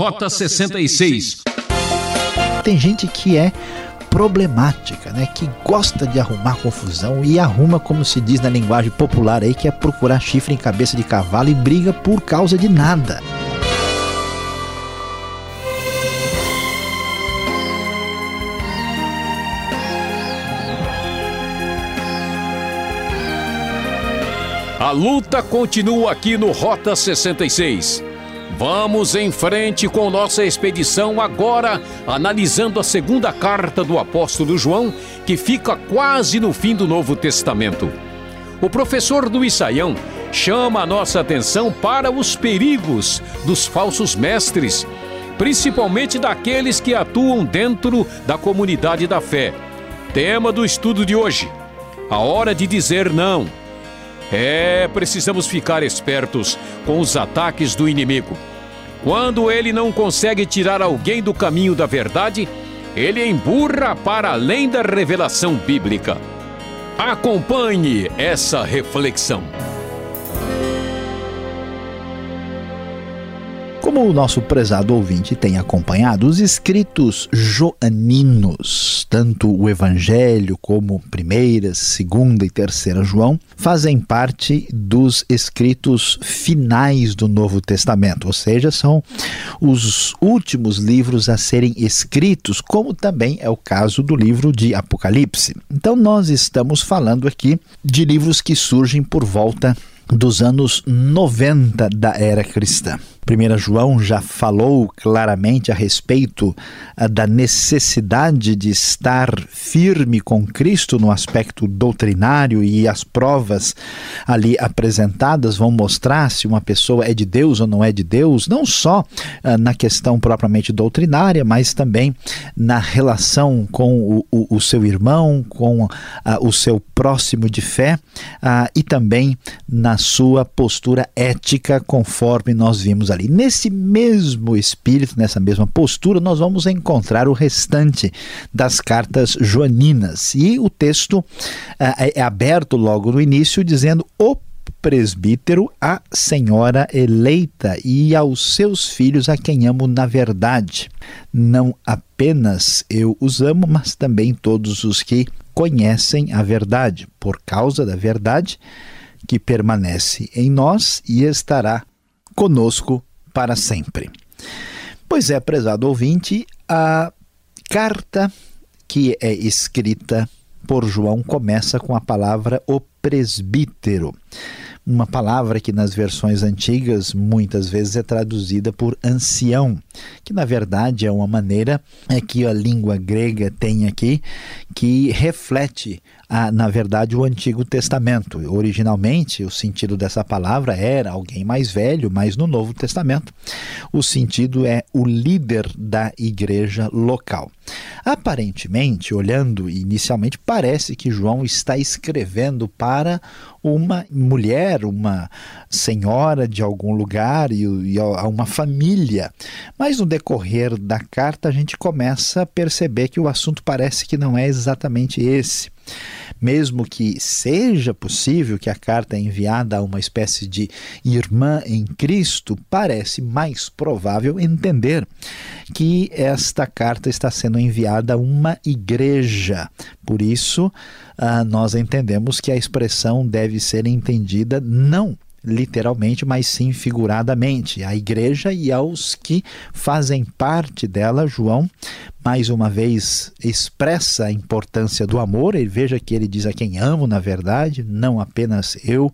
Rota 66. Tem gente que é problemática, né? Que gosta de arrumar confusão e arruma, como se diz na linguagem popular aí, que é procurar chifre em cabeça de cavalo e briga por causa de nada. A luta continua aqui no Rota 66. Vamos em frente com nossa expedição agora, analisando a segunda carta do apóstolo João, que fica quase no fim do Novo Testamento. O professor do Isaião chama a nossa atenção para os perigos dos falsos mestres, principalmente daqueles que atuam dentro da comunidade da fé. Tema do estudo de hoje: a hora de dizer não. É, precisamos ficar espertos com os ataques do inimigo. Quando ele não consegue tirar alguém do caminho da verdade, ele emburra para além da revelação bíblica. Acompanhe essa reflexão. Como o nosso prezado ouvinte tem acompanhado, os escritos joaninos, tanto o Evangelho como primeira, segunda e terceira João, fazem parte dos escritos finais do Novo Testamento, ou seja, são os últimos livros a serem escritos, como também é o caso do livro de Apocalipse. Então nós estamos falando aqui de livros que surgem por volta dos anos 90 da era cristã. 1 João já falou claramente a respeito ah, da necessidade de estar firme com Cristo no aspecto doutrinário e as provas ali apresentadas vão mostrar se uma pessoa é de Deus ou não é de Deus, não só uh, na questão propriamente doutrinária, mas também na relação com o, o, o seu irmão, com uh, o seu próximo de fé uh, e também na sua postura ética, conforme nós vimos ali ali. Nesse mesmo espírito, nessa mesma postura, nós vamos encontrar o restante das cartas joaninas. E o texto uh, é aberto logo no início, dizendo: O presbítero a senhora eleita e aos seus filhos a quem amo na verdade. Não apenas eu os amo, mas também todos os que conhecem a verdade, por causa da verdade que permanece em nós e estará conosco para sempre. Pois é, prezado ouvinte, a carta que é escrita por João começa com a palavra o presbítero uma palavra que nas versões antigas muitas vezes é traduzida por ancião, que na verdade é uma maneira é que a língua grega tem aqui que reflete a, na verdade o Antigo Testamento. Originalmente o sentido dessa palavra era alguém mais velho, mas no Novo Testamento o sentido é o líder da igreja local. Aparentemente, olhando inicialmente, parece que João está escrevendo para uma mulher, uma senhora de algum lugar e, e a uma família. Mas no decorrer da carta a gente começa a perceber que o assunto parece que não é exatamente esse mesmo que seja possível que a carta é enviada a uma espécie de irmã em Cristo, parece mais provável entender que esta carta está sendo enviada a uma igreja. Por isso, uh, nós entendemos que a expressão deve ser entendida não literalmente, mas sim figuradamente. A igreja e aos que fazem parte dela, João, mais uma vez, expressa a importância do amor. Ele veja que ele diz a quem amo, na verdade, não apenas eu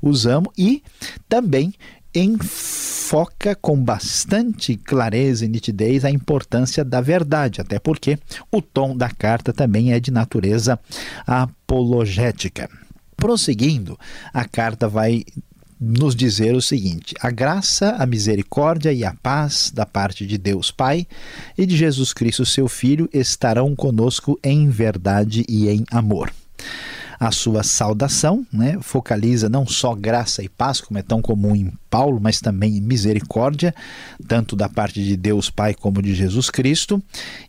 os amo, e também enfoca com bastante clareza e nitidez a importância da verdade, até porque o tom da carta também é de natureza apologética. Prosseguindo, a carta vai nos dizer o seguinte: a graça, a misericórdia e a paz da parte de Deus Pai e de Jesus Cristo, seu Filho, estarão conosco em verdade e em amor. A sua saudação né, focaliza não só graça e paz, como é tão comum em Paulo, mas também misericórdia, tanto da parte de Deus Pai como de Jesus Cristo,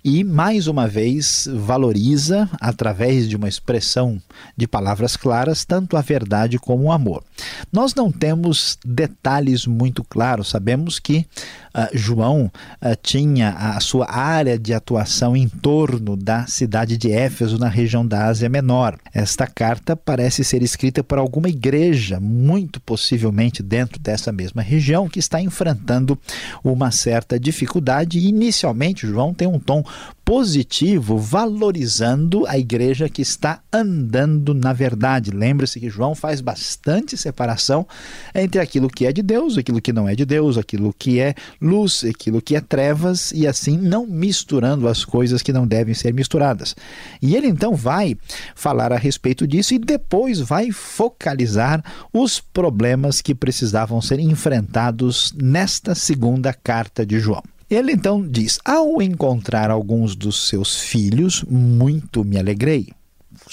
e mais uma vez valoriza, através de uma expressão de palavras claras, tanto a verdade como o amor. Nós não temos detalhes muito claros, sabemos que uh, João uh, tinha a sua área de atuação em torno da cidade de Éfeso, na região da Ásia Menor. Esta carta parece ser escrita por alguma igreja, muito possivelmente dentro dessa mesma região, que está enfrentando uma certa dificuldade. Inicialmente, João tem um tom positivo, valorizando a igreja que está andando na verdade. Lembre-se que João faz bastante separação entre aquilo que é de Deus, aquilo que não é de Deus, aquilo que é luz, aquilo que é trevas, e assim não misturando as coisas que não devem ser misturadas. E ele então vai falar a respeito disso e depois vai focalizar os problemas que precisavam ser enfrentados nesta segunda carta de João. Ele então diz: Ao encontrar alguns dos seus filhos, muito me alegrei.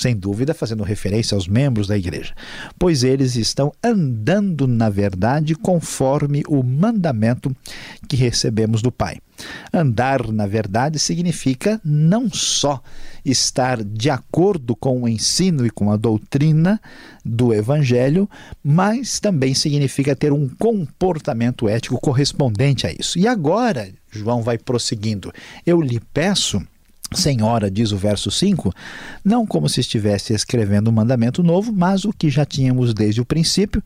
Sem dúvida, fazendo referência aos membros da igreja, pois eles estão andando na verdade conforme o mandamento que recebemos do Pai. Andar na verdade significa não só estar de acordo com o ensino e com a doutrina do Evangelho, mas também significa ter um comportamento ético correspondente a isso. E agora, João vai prosseguindo: Eu lhe peço Senhora, diz o verso 5, não como se estivesse escrevendo um mandamento novo, mas o que já tínhamos desde o princípio,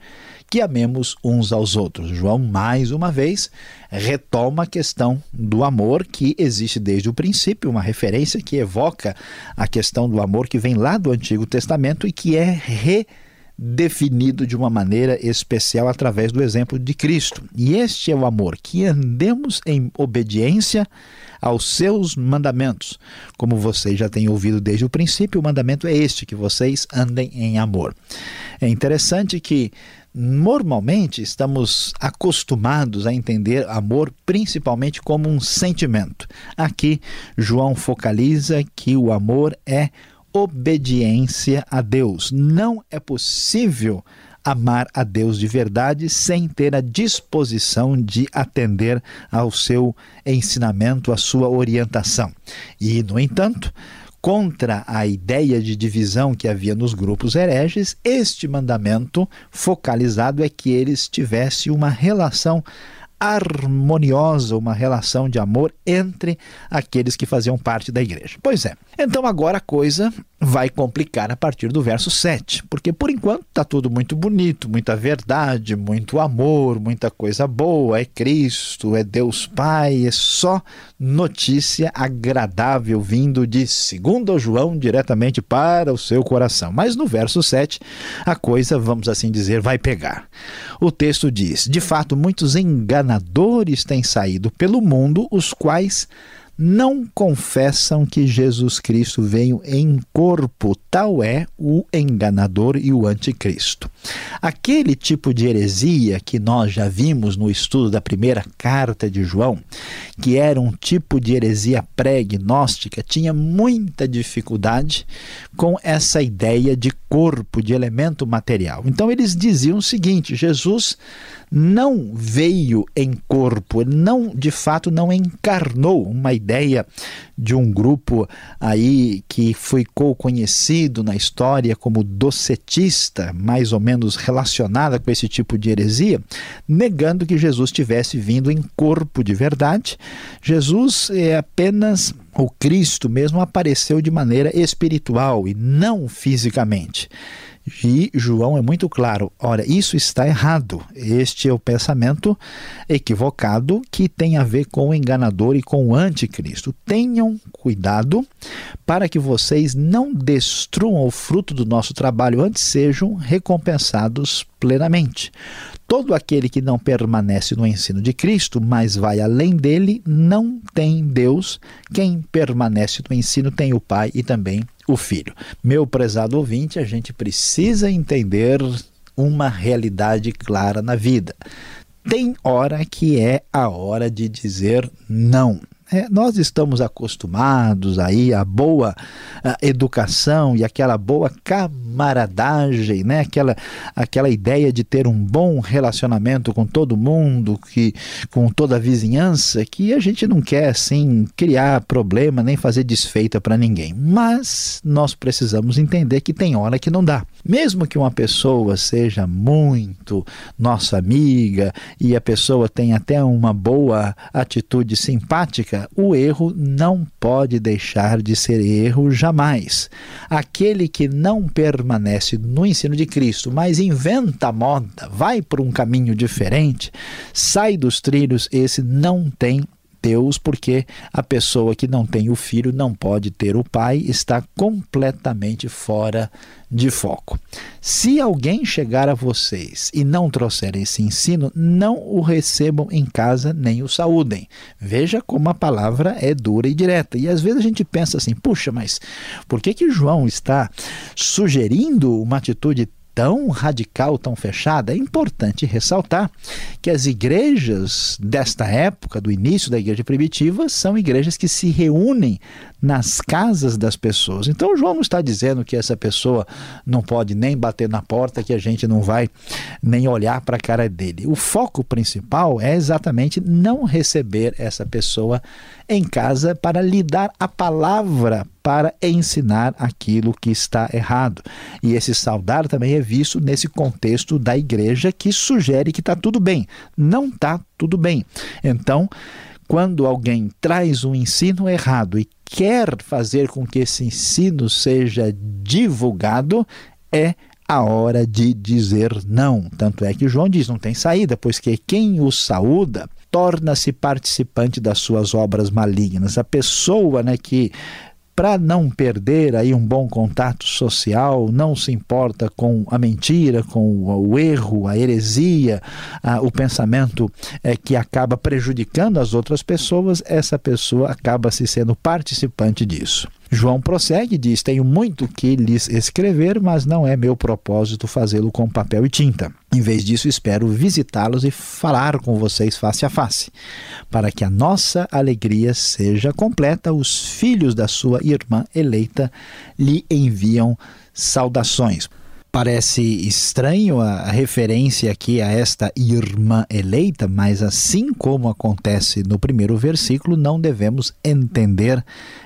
que amemos uns aos outros. João, mais uma vez, retoma a questão do amor que existe desde o princípio, uma referência que evoca a questão do amor que vem lá do Antigo Testamento e que é redefinido de uma maneira especial através do exemplo de Cristo. E este é o amor, que andemos em obediência aos seus mandamentos. Como vocês já têm ouvido desde o princípio, o mandamento é este: que vocês andem em amor. É interessante que normalmente estamos acostumados a entender amor principalmente como um sentimento. Aqui, João focaliza que o amor é obediência a Deus. Não é possível amar a Deus de verdade sem ter a disposição de atender ao seu ensinamento, à sua orientação. E, no entanto, contra a ideia de divisão que havia nos grupos hereges, este mandamento focalizado é que eles tivessem uma relação harmoniosa, uma relação de amor entre aqueles que faziam parte da igreja. Pois é, então agora a coisa vai complicar a partir do verso 7, porque por enquanto está tudo muito bonito, muita verdade, muito amor, muita coisa boa, é Cristo, é Deus Pai, é só notícia agradável vindo de segundo João diretamente para o seu coração. Mas no verso 7, a coisa, vamos assim dizer, vai pegar. O texto diz: De fato, muitos enganadores têm saído pelo mundo, os quais não confessam que Jesus Cristo veio em corpo, tal é o enganador e o anticristo. Aquele tipo de heresia que nós já vimos no estudo da primeira carta de João, que era um tipo de heresia pré-gnóstica, tinha muita dificuldade com essa ideia de corpo, de elemento material. Então eles diziam o seguinte: Jesus não veio em corpo, não, de fato, não encarnou uma ideia de um grupo aí que ficou conhecido na história como docetista, mais ou menos relacionada com esse tipo de heresia, negando que Jesus tivesse vindo em corpo de verdade. Jesus é apenas o Cristo mesmo apareceu de maneira espiritual e não fisicamente. E João é muito claro: ora, isso está errado. Este é o pensamento equivocado que tem a ver com o enganador e com o anticristo. Tenham cuidado para que vocês não destruam o fruto do nosso trabalho, antes sejam recompensados plenamente. Todo aquele que não permanece no ensino de Cristo, mas vai além dele, não tem Deus. Quem permanece no ensino tem o Pai e também o Filho. Meu prezado ouvinte, a gente precisa entender uma realidade clara na vida. Tem hora que é a hora de dizer não. É, nós estamos acostumados aí à boa à educação e aquela boa camaradagem, né? aquela, aquela ideia de ter um bom relacionamento com todo mundo, que, com toda a vizinhança, que a gente não quer assim criar problema nem fazer desfeita para ninguém. Mas nós precisamos entender que tem hora que não dá. Mesmo que uma pessoa seja muito nossa amiga e a pessoa tenha até uma boa atitude simpática, o erro não pode deixar de ser erro jamais. Aquele que não permanece no ensino de Cristo, mas inventa moda, vai por um caminho diferente, sai dos trilhos, esse não tem Deus, porque a pessoa que não tem o filho não pode ter o pai, está completamente fora de foco. Se alguém chegar a vocês e não trouxer esse ensino, não o recebam em casa nem o saúdem. Veja como a palavra é dura e direta. E às vezes a gente pensa assim: puxa, mas por que, que João está sugerindo uma atitude tão radical, tão fechada, é importante ressaltar que as igrejas desta época, do início da igreja primitiva, são igrejas que se reúnem nas casas das pessoas. Então João não está dizendo que essa pessoa não pode nem bater na porta, que a gente não vai nem olhar para a cara dele. O foco principal é exatamente não receber essa pessoa em casa para lhe dar a palavra para ensinar aquilo que está errado. E esse saudar também é visto nesse contexto da igreja que sugere que está tudo bem. Não está tudo bem. Então, quando alguém traz um ensino errado e quer fazer com que esse ensino seja divulgado, é a hora de dizer não. Tanto é que João diz: não tem saída, pois que quem o saúda torna-se participante das suas obras malignas. A pessoa né, que para não perder aí um bom contato social, não se importa com a mentira, com o erro, a heresia, a, o pensamento é, que acaba prejudicando as outras pessoas, essa pessoa acaba se sendo participante disso. João prossegue e diz: Tenho muito que lhes escrever, mas não é meu propósito fazê-lo com papel e tinta. Em vez disso, espero visitá-los e falar com vocês face a face, para que a nossa alegria seja completa. Os filhos da sua irmã eleita lhe enviam saudações. Parece estranho a referência aqui a esta irmã eleita, mas assim como acontece no primeiro versículo, não devemos entender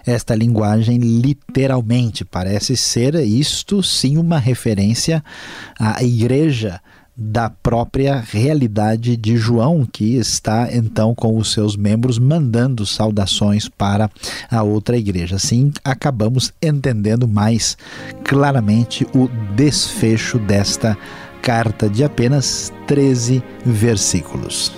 esta linguagem literalmente. Parece ser isto sim uma referência à igreja da própria realidade de João, que está então com os seus membros mandando saudações para a outra igreja. Assim, acabamos entendendo mais claramente o desfecho desta carta de apenas 13 versículos.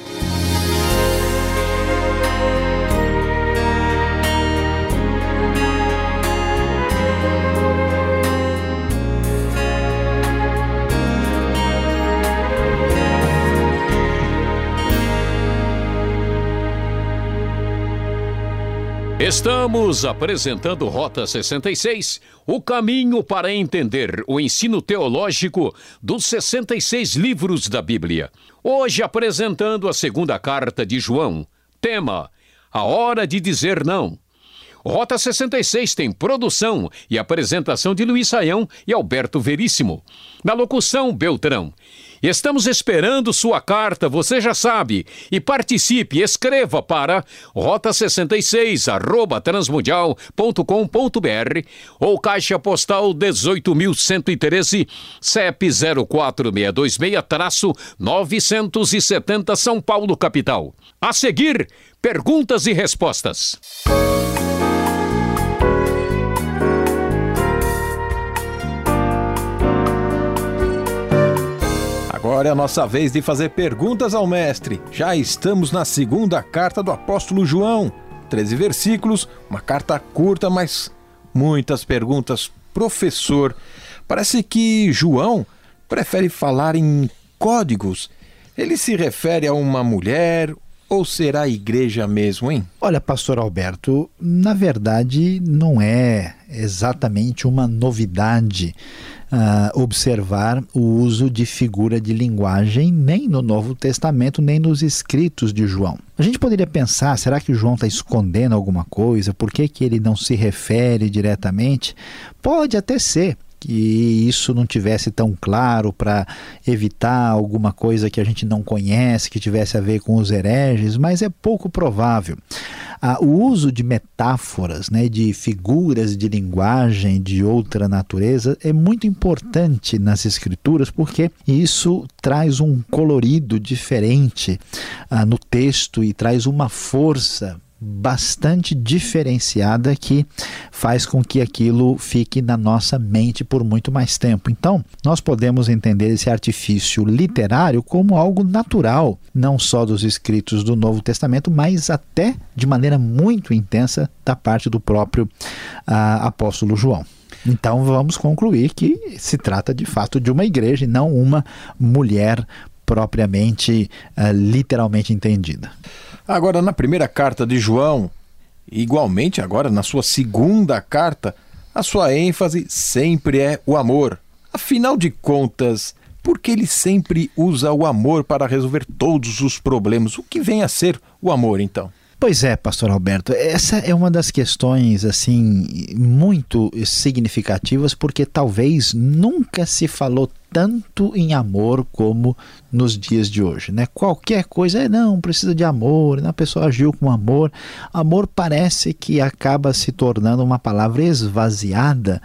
Estamos apresentando Rota 66, o caminho para entender o ensino teológico dos 66 livros da Bíblia. Hoje apresentando a segunda carta de João. Tema: A hora de dizer não. Rota 66 tem produção e apresentação de Luiz Saião e Alberto Veríssimo. Na locução, Beltrão. Estamos esperando sua carta, você já sabe. E participe, escreva para rota66 arroba transmundial.com.br ou caixa postal 18.113 CEP 04626-970 São Paulo, capital. A seguir, perguntas e respostas. Agora é a nossa vez de fazer perguntas ao Mestre. Já estamos na segunda carta do apóstolo João. 13 versículos, uma carta curta, mas muitas perguntas. Professor, parece que João prefere falar em códigos. Ele se refere a uma mulher, ou será a igreja mesmo, hein? Olha, pastor Alberto, na verdade não é exatamente uma novidade uh, observar o uso de figura de linguagem nem no Novo Testamento, nem nos escritos de João. A gente poderia pensar, será que João está escondendo alguma coisa? Por que, que ele não se refere diretamente? Pode até ser que isso não tivesse tão claro para evitar alguma coisa que a gente não conhece, que tivesse a ver com os hereges, mas é pouco provável. Ah, o uso de metáforas, né, de figuras de linguagem de outra natureza é muito importante nas escrituras porque isso traz um colorido diferente ah, no texto e traz uma força bastante diferenciada que faz com que aquilo fique na nossa mente por muito mais tempo. Então, nós podemos entender esse artifício literário como algo natural, não só dos escritos do Novo Testamento, mas até de maneira muito intensa da parte do próprio uh, apóstolo João. Então vamos concluir que se trata de fato de uma igreja e não uma mulher propriamente, uh, literalmente entendida. Agora, na primeira carta de João, igualmente agora na sua segunda carta, a sua ênfase sempre é o amor. Afinal de contas, por que ele sempre usa o amor para resolver todos os problemas? O que vem a ser o amor, então? Pois é, pastor Alberto, essa é uma das questões assim muito significativas porque talvez nunca se falou tanto em amor como nos dias de hoje, né? Qualquer coisa é não, precisa de amor, né? a pessoa agiu com amor. Amor parece que acaba se tornando uma palavra esvaziada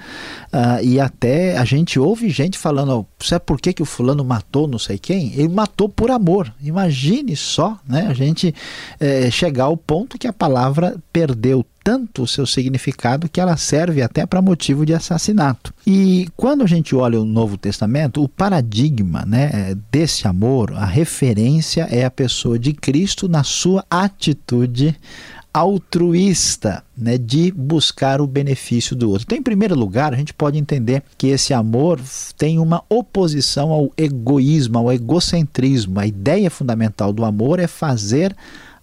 uh, e até a gente ouve gente falando, sabe por que, que o fulano matou não sei quem? Ele matou por amor. Imagine só, né? A gente é, chegar ao ponto que a palavra perdeu tanto o seu significado que ela serve até para motivo de assassinato. E quando a gente olha o Novo Testamento, o paradigma né, desse amor, a referência é a pessoa de Cristo na sua atitude altruísta, né, de buscar o benefício do outro. Então, em primeiro lugar, a gente pode entender que esse amor tem uma oposição ao egoísmo, ao egocentrismo. A ideia fundamental do amor é fazer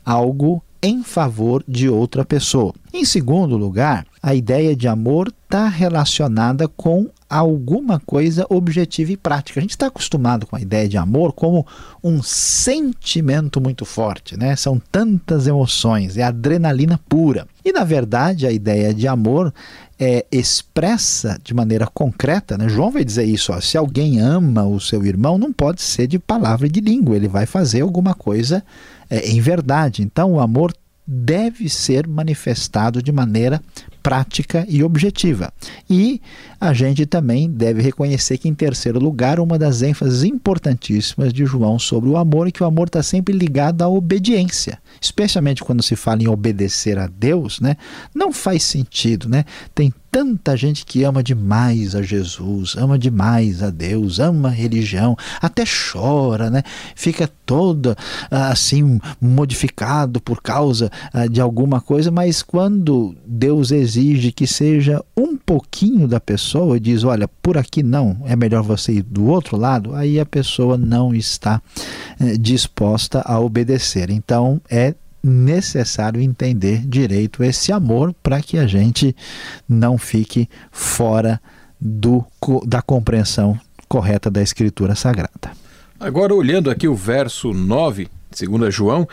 algo em favor de outra pessoa. Em segundo lugar, a ideia de amor está relacionada com alguma coisa objetiva e prática. A gente está acostumado com a ideia de amor como um sentimento muito forte, né? São tantas emoções, é adrenalina pura. E na verdade, a ideia de amor é expressa de maneira concreta, né? João vai dizer isso, ó, se alguém ama o seu irmão, não pode ser de palavra e de língua, ele vai fazer alguma coisa é, em verdade. Então, o amor deve ser manifestado de maneira prática e objetiva. E a gente também deve reconhecer que, em terceiro lugar, uma das ênfases importantíssimas de João sobre o amor é que o amor está sempre ligado à obediência. Especialmente quando se fala em obedecer a Deus, né? não faz sentido. Né? Tem tanta gente que ama demais a Jesus, ama demais a Deus, ama a religião, até chora, né? Fica toda ah, assim modificado por causa ah, de alguma coisa, mas quando Deus exige que seja um pouquinho da pessoa e diz, olha, por aqui não, é melhor você ir do outro lado, aí a pessoa não está eh, disposta a obedecer. Então é necessário entender direito esse amor para que a gente não fique fora do, da compreensão correta da Escritura Sagrada. Agora, olhando aqui o verso 9, segundo João,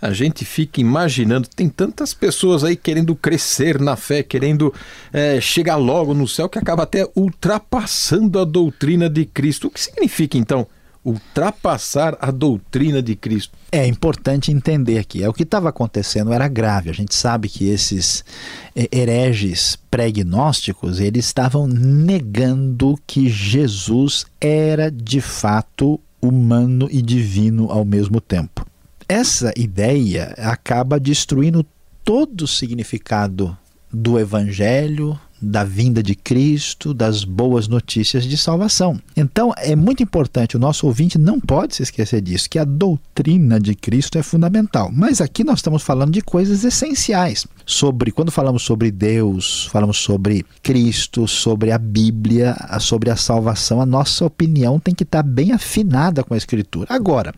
a gente fica imaginando, tem tantas pessoas aí querendo crescer na fé, querendo é, chegar logo no céu, que acaba até ultrapassando a doutrina de Cristo. O que significa então ultrapassar a doutrina de Cristo. É importante entender aqui. É o que estava acontecendo era grave. A gente sabe que esses é, hereges pré-gnósticos eles estavam negando que Jesus era de fato humano e divino ao mesmo tempo. Essa ideia acaba destruindo todo o significado do evangelho, da vinda de Cristo, das boas notícias de salvação. Então, é muito importante, o nosso ouvinte não pode se esquecer disso, que a doutrina de Cristo é fundamental. Mas aqui nós estamos falando de coisas essenciais. sobre, quando falamos sobre Deus, falamos sobre Cristo, sobre a Bíblia, sobre a salvação, a nossa opinião tem que estar bem afinada com a Escritura. Agora,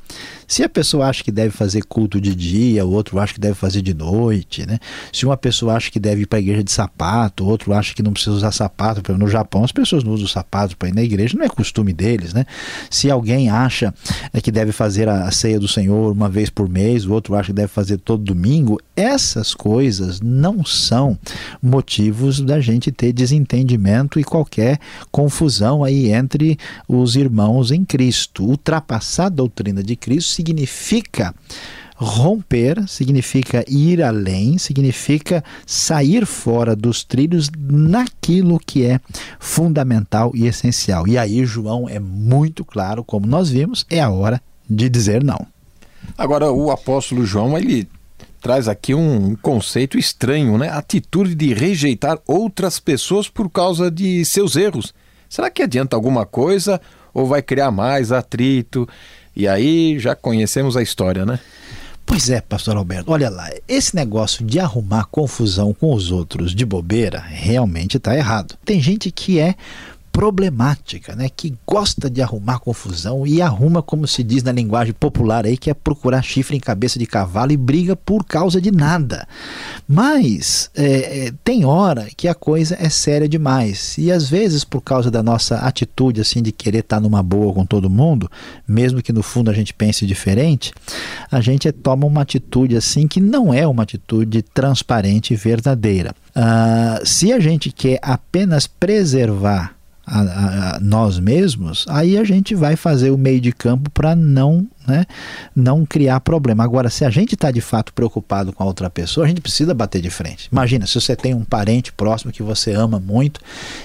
se a pessoa acha que deve fazer culto de dia, o outro acha que deve fazer de noite, né? Se uma pessoa acha que deve ir para a igreja de sapato, o outro acha que não precisa usar sapato, no Japão as pessoas não usam sapato para ir na igreja, não é costume deles, né? Se alguém acha é, que deve fazer a ceia do Senhor uma vez por mês, o outro acha que deve fazer todo domingo, essas coisas não são motivos da gente ter desentendimento e qualquer confusão aí entre os irmãos em Cristo. Ultrapassar a doutrina de Cristo significa romper, significa ir além, significa sair fora dos trilhos naquilo que é fundamental e essencial. E aí João é muito claro, como nós vimos, é a hora de dizer não. Agora o apóstolo João, ele traz aqui um conceito estranho, né? Atitude de rejeitar outras pessoas por causa de seus erros. Será que adianta alguma coisa ou vai criar mais atrito? E aí já conhecemos a história, né? Pois é, pastor Alberto, olha lá, esse negócio de arrumar confusão com os outros de bobeira realmente está errado. Tem gente que é problemática, né, que gosta de arrumar confusão e arruma, como se diz na linguagem popular aí, que é procurar chifre em cabeça de cavalo e briga por causa de nada. Mas é, é, tem hora que a coisa é séria demais e às vezes por causa da nossa atitude assim de querer estar numa boa com todo mundo, mesmo que no fundo a gente pense diferente, a gente toma uma atitude assim que não é uma atitude transparente e verdadeira. Uh, se a gente quer apenas preservar a, a, nós mesmos, aí a gente vai fazer o meio de campo para não, né, não criar problema. Agora, se a gente está de fato preocupado com a outra pessoa, a gente precisa bater de frente. Imagina, se você tem um parente próximo que você ama muito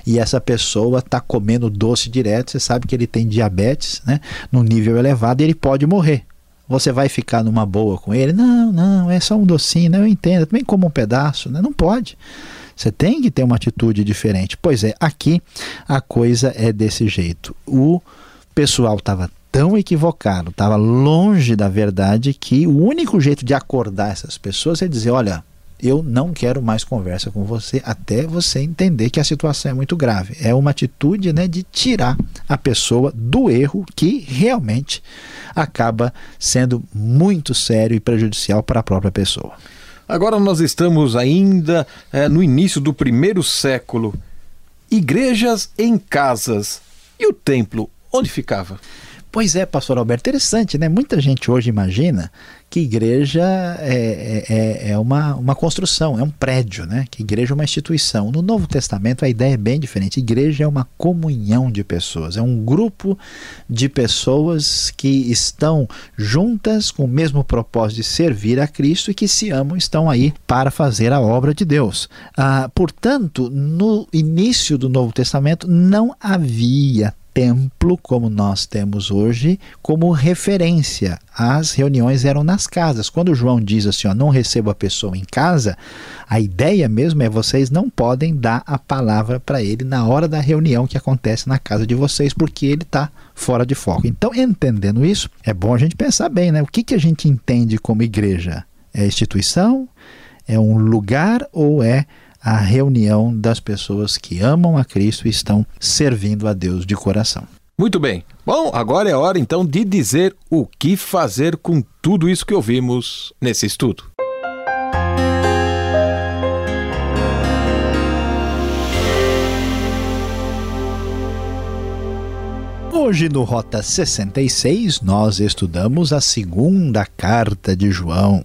e essa pessoa está comendo doce direto, você sabe que ele tem diabetes né, no nível elevado e ele pode morrer. Você vai ficar numa boa com ele? Não, não, é só um docinho, né? eu entendo, também como um pedaço, né? não pode. Você tem que ter uma atitude diferente. Pois é, aqui a coisa é desse jeito. O pessoal estava tão equivocado, estava longe da verdade, que o único jeito de acordar essas pessoas é dizer: olha, eu não quero mais conversa com você até você entender que a situação é muito grave. É uma atitude né, de tirar a pessoa do erro que realmente acaba sendo muito sério e prejudicial para a própria pessoa. Agora nós estamos ainda é, no início do primeiro século. Igrejas em casas. E o templo, onde ficava? Pois é, pastor Alberto, interessante, né? Muita gente hoje imagina que igreja é, é, é, é, uma, uma construção, é um prédio, né? Que igreja é uma instituição. No Novo Testamento a ideia é bem diferente. Igreja é uma comunhão de pessoas, é um grupo de pessoas que estão juntas com o mesmo propósito de servir a Cristo e que se amam, estão aí para fazer a obra de Deus. Ah, portanto, no início do Novo Testamento não havia templo, como nós temos hoje, como referência. As reuniões eram nas casas. Quando João diz assim, ó, não receba a pessoa em casa, a ideia mesmo é vocês não podem dar a palavra para ele na hora da reunião que acontece na casa de vocês, porque ele está fora de foco. Então, entendendo isso, é bom a gente pensar bem, né? O que, que a gente entende como igreja? É instituição? É um lugar ou é a reunião das pessoas que amam a Cristo e estão servindo a Deus de coração. Muito bem. Bom, agora é hora então de dizer o que fazer com tudo isso que ouvimos nesse estudo. Hoje no Rota 66 nós estudamos a segunda carta de João.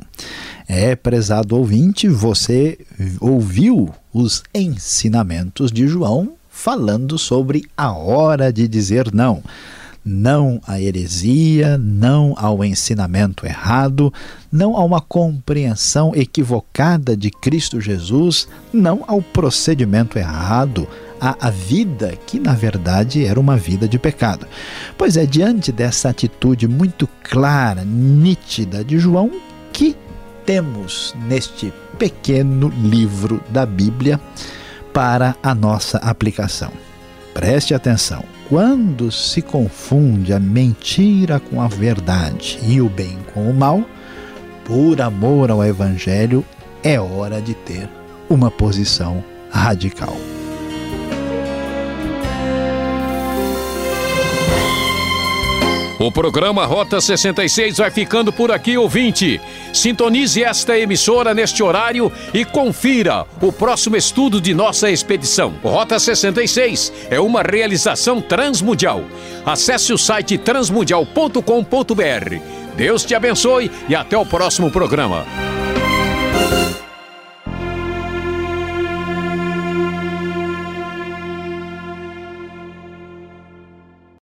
É, prezado ouvinte, você ouviu os ensinamentos de João falando sobre a hora de dizer não. Não à heresia, não ao ensinamento errado, não a uma compreensão equivocada de Cristo Jesus, não ao procedimento errado, à vida que na verdade era uma vida de pecado. Pois é, diante dessa atitude muito clara, nítida de João, que temos neste pequeno livro da Bíblia para a nossa aplicação. Preste atenção. Quando se confunde a mentira com a verdade e o bem com o mal, por amor ao Evangelho, é hora de ter uma posição radical. O programa Rota 66 vai ficando por aqui, ouvinte. Sintonize esta emissora neste horário e confira o próximo estudo de nossa expedição. Rota 66 é uma realização transmundial. Acesse o site transmundial.com.br. Deus te abençoe e até o próximo programa.